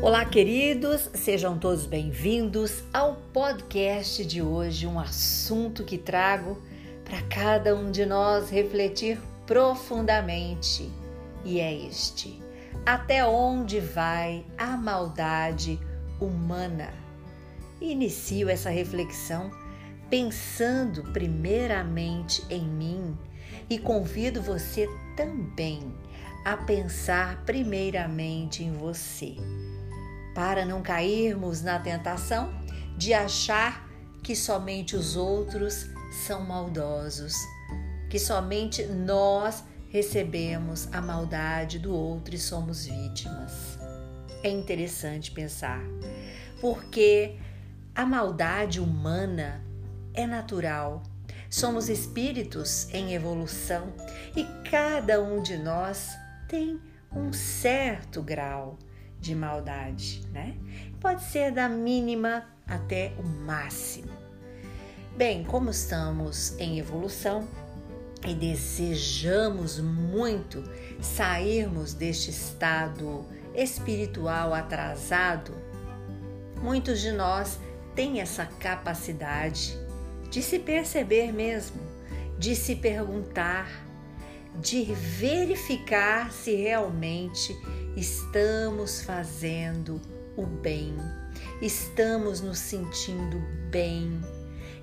Olá, queridos, sejam todos bem-vindos ao podcast de hoje, um assunto que trago para cada um de nós refletir profundamente. E é este: até onde vai a maldade humana? Inicio essa reflexão pensando primeiramente em mim e convido você também a pensar primeiramente em você para não cairmos na tentação de achar que somente os outros são maldosos, que somente nós recebemos a maldade do outro e somos vítimas. É interessante pensar, porque a maldade humana é natural. Somos espíritos em evolução e cada um de nós tem um certo grau de maldade, né? Pode ser da mínima até o máximo. Bem, como estamos em evolução e desejamos muito sairmos deste estado espiritual atrasado, muitos de nós têm essa capacidade de se perceber mesmo, de se perguntar, de verificar se realmente estamos fazendo o bem, estamos nos sentindo bem,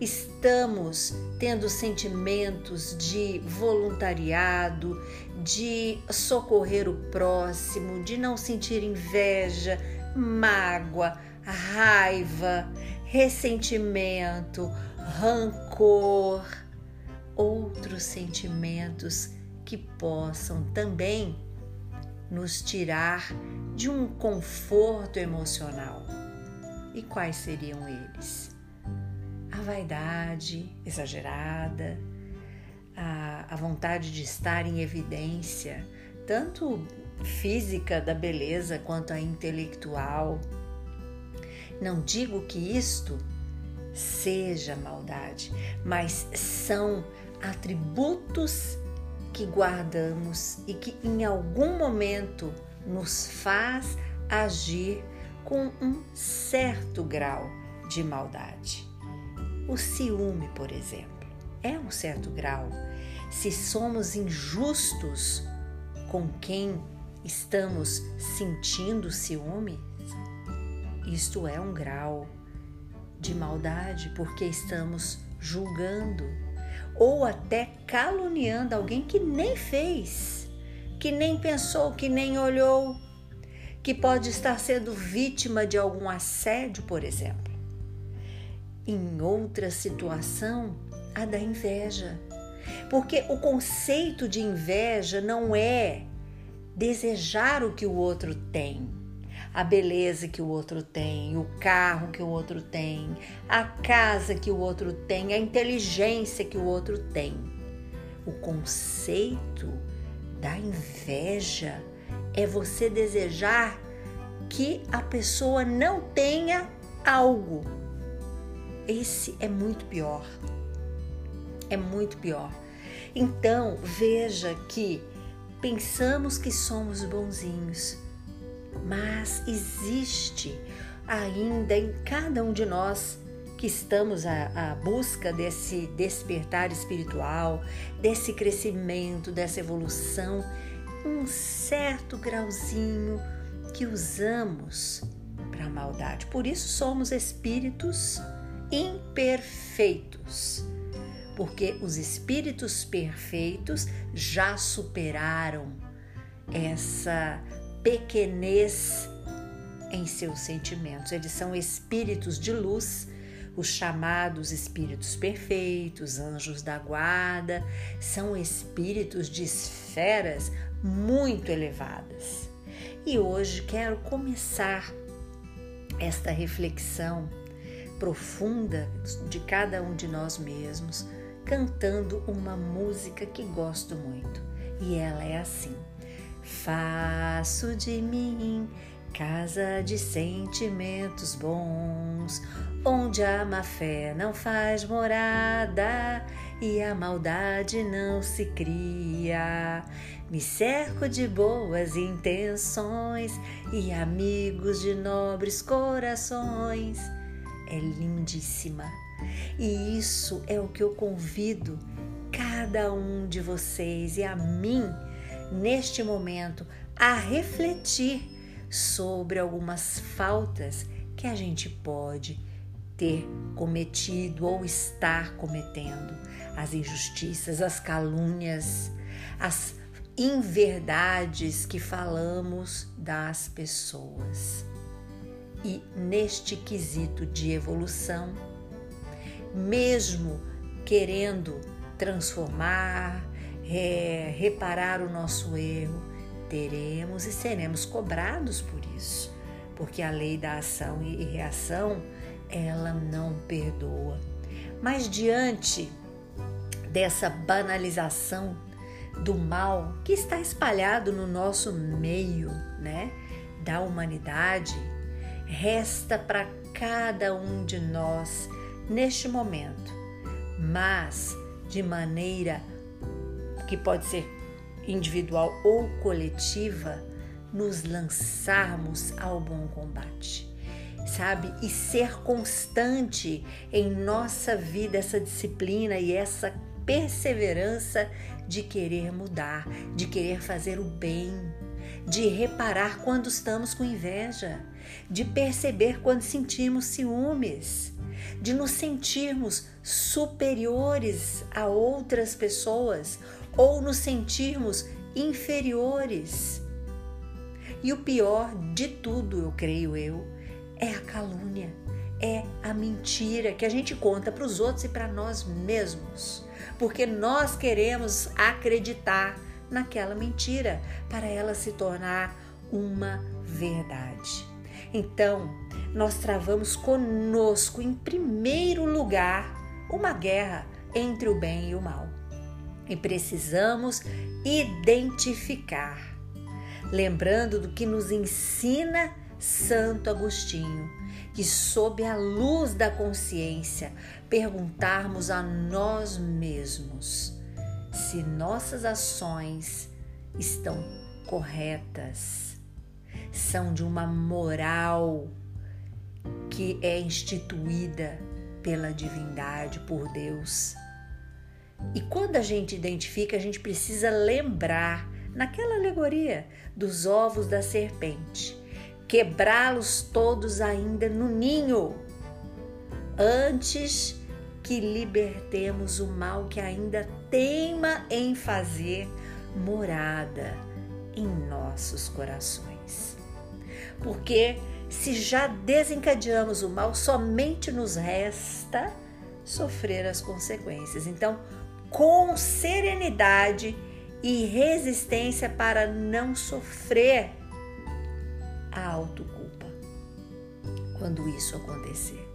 estamos tendo sentimentos de voluntariado, de socorrer o próximo, de não sentir inveja, mágoa, raiva, ressentimento, rancor, outros sentimentos que possam também nos tirar de um conforto emocional. E quais seriam eles? A vaidade exagerada, a, a vontade de estar em evidência, tanto física da beleza quanto a intelectual. Não digo que isto seja maldade, mas são atributos que guardamos e que em algum momento nos faz agir com um certo grau de maldade. O ciúme, por exemplo, é um certo grau. Se somos injustos com quem estamos sentindo ciúme, isto é um grau de maldade porque estamos julgando ou até caluniando alguém que nem fez, que nem pensou, que nem olhou, que pode estar sendo vítima de algum assédio, por exemplo. Em outra situação, a da inveja. Porque o conceito de inveja não é desejar o que o outro tem a beleza que o outro tem, o carro que o outro tem, a casa que o outro tem, a inteligência que o outro tem. O conceito da inveja é você desejar que a pessoa não tenha algo. Esse é muito pior. É muito pior. Então, veja que pensamos que somos bonzinhos, mas existe ainda em cada um de nós que estamos à, à, busca desse despertar espiritual, desse crescimento, dessa evolução, um certo grauzinho que usamos para a maldade. Por isso somos espíritos imperfeitos, porque os espíritos perfeitos já superaram essa pequenez em seus sentimentos. Eles são espíritos de luz, os chamados espíritos perfeitos, anjos da guarda, são espíritos de esferas muito elevadas. E hoje quero começar esta reflexão profunda de cada um de nós mesmos, cantando uma música que gosto muito. E ela é assim: Faço de mim casa de sentimentos bons, onde a má fé não faz morada e a maldade não se cria. Me cerco de boas intenções e amigos de nobres corações. É lindíssima. E isso é o que eu convido cada um de vocês e a mim neste momento a refletir sobre algumas faltas que a gente pode ter cometido ou estar cometendo, as injustiças, as calúnias, as inverdades que falamos das pessoas. E neste quesito de evolução, mesmo querendo transformar, é, reparar o nosso erro, teremos e seremos cobrados por isso, porque a lei da ação e reação ela não perdoa. Mas diante dessa banalização do mal que está espalhado no nosso meio, né, da humanidade, resta para cada um de nós neste momento, mas de maneira que pode ser individual ou coletiva, nos lançarmos ao bom combate, sabe? E ser constante em nossa vida essa disciplina e essa perseverança de querer mudar, de querer fazer o bem, de reparar quando estamos com inveja, de perceber quando sentimos ciúmes, de nos sentirmos superiores a outras pessoas ou nos sentirmos inferiores. E o pior de tudo, eu creio eu, é a calúnia, é a mentira que a gente conta para os outros e para nós mesmos, porque nós queremos acreditar naquela mentira para ela se tornar uma verdade. Então, nós travamos conosco, em primeiro lugar, uma guerra entre o bem e o mal. E precisamos identificar, lembrando do que nos ensina Santo Agostinho, que sob a luz da consciência perguntarmos a nós mesmos se nossas ações estão corretas, são de uma moral que é instituída pela divindade, por Deus. E quando a gente identifica, a gente precisa lembrar, naquela alegoria dos ovos da serpente, quebrá-los todos ainda no ninho, antes que libertemos o mal que ainda teima em fazer morada em nossos corações. Porque se já desencadeamos o mal, somente nos resta sofrer as consequências. Então, com serenidade e resistência para não sofrer a autoculpa quando isso acontecer.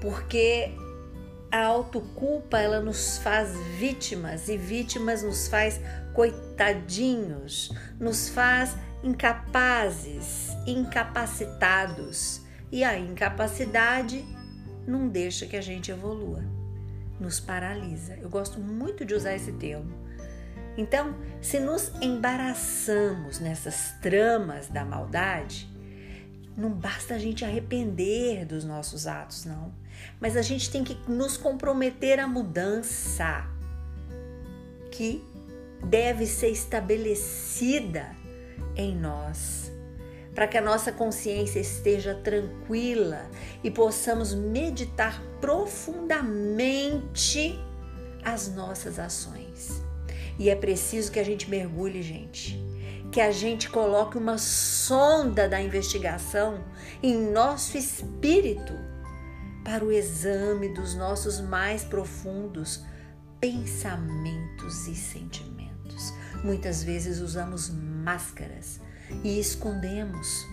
Porque a autoculpa ela nos faz vítimas e vítimas nos faz coitadinhos, nos faz incapazes, incapacitados. E a incapacidade não deixa que a gente evolua, nos paralisa. Eu gosto muito de usar esse termo. Então, se nos embaraçamos nessas tramas da maldade, não basta a gente arrepender dos nossos atos, não. Mas a gente tem que nos comprometer à mudança que deve ser estabelecida em nós, para que a nossa consciência esteja tranquila e possamos meditar profundamente as nossas ações. E é preciso que a gente mergulhe, gente, que a gente coloque uma sonda da investigação em nosso espírito para o exame dos nossos mais profundos pensamentos e sentimentos. Muitas vezes usamos máscaras e escondemos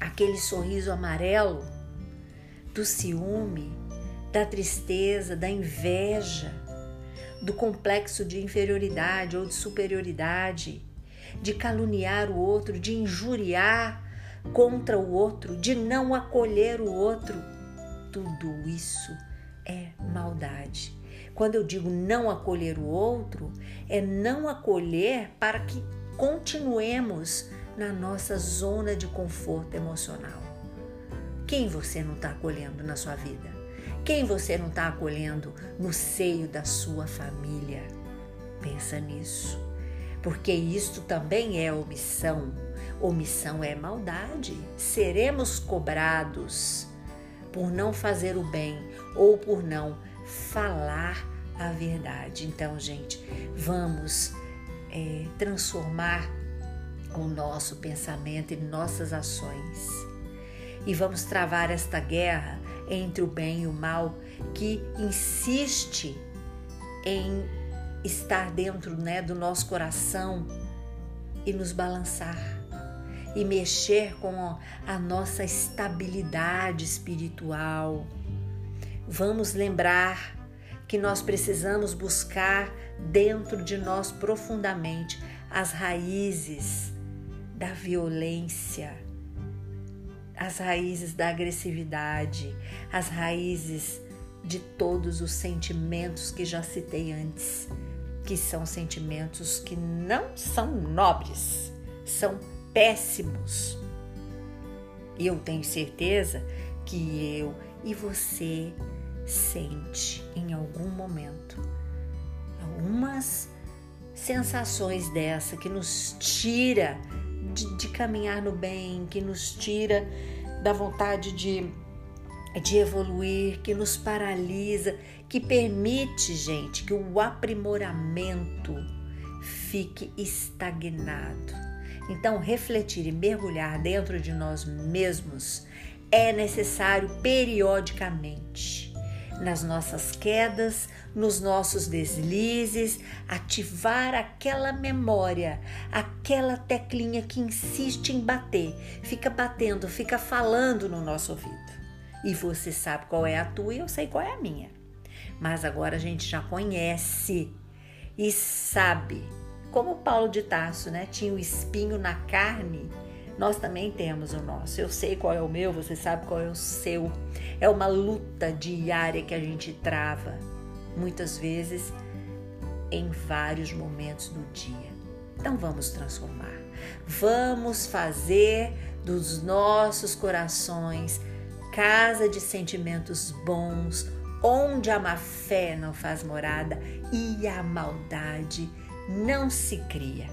aquele sorriso amarelo do ciúme, da tristeza, da inveja, do complexo de inferioridade ou de superioridade, de caluniar o outro, de injuriar contra o outro, de não acolher o outro. Tudo isso é maldade. Quando eu digo não acolher o outro, é não acolher para que continuemos na nossa zona de conforto emocional. Quem você não está acolhendo na sua vida? Quem você não está acolhendo no seio da sua família? Pensa nisso, porque isto também é omissão. Omissão é maldade. Seremos cobrados por não fazer o bem ou por não falar a verdade. Então, gente, vamos é, transformar o nosso pensamento e nossas ações. E vamos travar esta guerra entre o bem e o mal que insiste em estar dentro né, do nosso coração e nos balançar e mexer com a nossa estabilidade espiritual. Vamos lembrar que nós precisamos buscar dentro de nós profundamente as raízes da violência, as raízes da agressividade, as raízes de todos os sentimentos que já citei antes, que são sentimentos que não são nobres, são péssimos. E eu tenho certeza que eu e você sente em algum momento algumas sensações dessa que nos tira de, de caminhar no bem, que nos tira da vontade de, de evoluir, que nos paralisa, que permite, gente, que o aprimoramento fique estagnado. Então, refletir e mergulhar dentro de nós mesmos é necessário periodicamente nas nossas quedas, nos nossos deslizes, ativar aquela memória, aquela teclinha que insiste em bater, fica batendo, fica falando no nosso ouvido. E você sabe qual é a tua e eu sei qual é a minha. Mas agora a gente já conhece e sabe. Como Paulo de Tarso, né, tinha o espinho na carne nós também temos o nosso. Eu sei qual é o meu, você sabe qual é o seu. É uma luta diária que a gente trava, muitas vezes em vários momentos do dia. Então vamos transformar. Vamos fazer dos nossos corações casa de sentimentos bons, onde a má fé não faz morada e a maldade não se cria.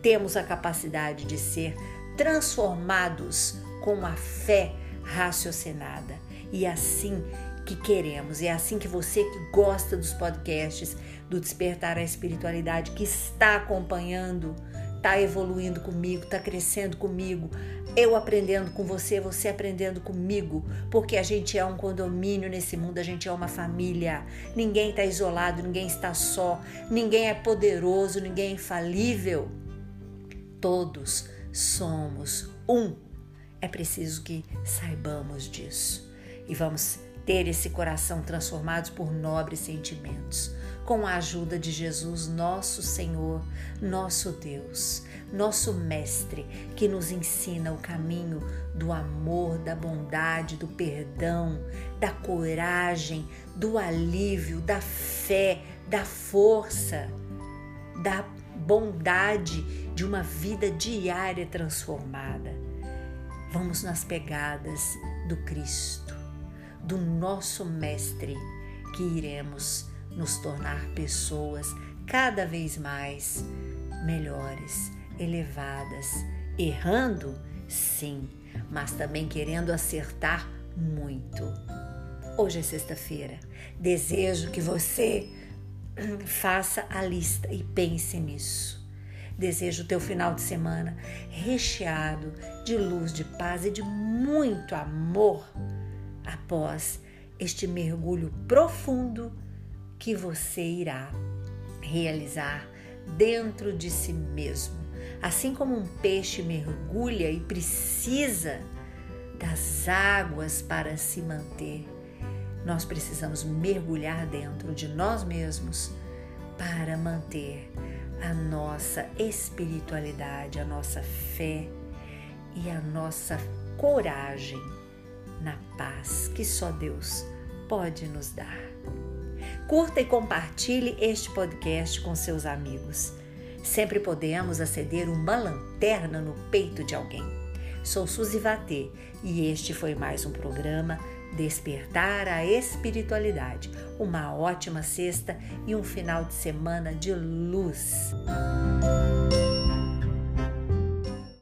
Temos a capacidade de ser transformados com a fé raciocinada. E é assim que queremos, é assim que você que gosta dos podcasts do Despertar a Espiritualidade, que está acompanhando, está evoluindo comigo, está crescendo comigo, eu aprendendo com você, você aprendendo comigo, porque a gente é um condomínio nesse mundo, a gente é uma família. Ninguém está isolado, ninguém está só, ninguém é poderoso, ninguém é infalível. Todos somos um. É preciso que saibamos disso e vamos ter esse coração transformado por nobres sentimentos, com a ajuda de Jesus, nosso Senhor, nosso Deus, nosso Mestre, que nos ensina o caminho do amor, da bondade, do perdão, da coragem, do alívio, da fé, da força, da bondade de uma vida diária transformada. Vamos nas pegadas do Cristo, do nosso Mestre, que iremos nos tornar pessoas cada vez mais melhores, elevadas, errando, sim, mas também querendo acertar muito. Hoje é sexta-feira. Desejo que você faça a lista e pense nisso. Desejo o teu final de semana recheado de luz, de paz e de muito amor após este mergulho profundo que você irá realizar dentro de si mesmo. Assim como um peixe mergulha e precisa das águas para se manter nós precisamos mergulhar dentro de nós mesmos para manter a nossa espiritualidade, a nossa fé e a nossa coragem na paz que só Deus pode nos dar. Curta e compartilhe este podcast com seus amigos. Sempre podemos acender uma lanterna no peito de alguém. Sou Suzy Vatê e este foi mais um programa Despertar a Espiritualidade. Uma ótima sexta e um final de semana de luz.